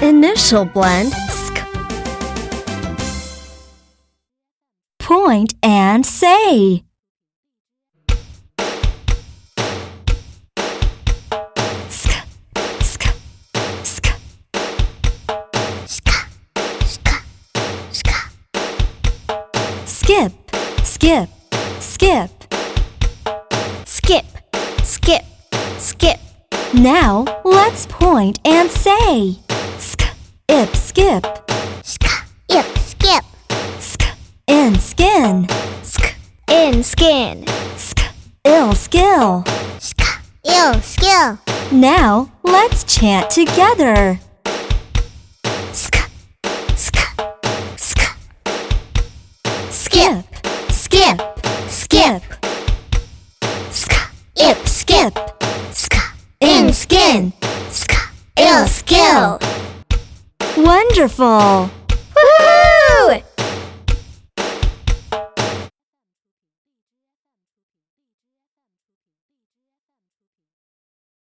Initial blend sk. Point and say. Sk, sk, sk. Skip, skip, skip. Skip, skip, skip. Now let's point and say. Sk, ip, skip. Ip, skip. Sk, in skin. Sk, in skin. Sk, ill skill. Sk, ill skill. Now let's chant together. Sk, sk, sk. Skip, skip, skip. Skin. Sk, ill skill. Wonderful!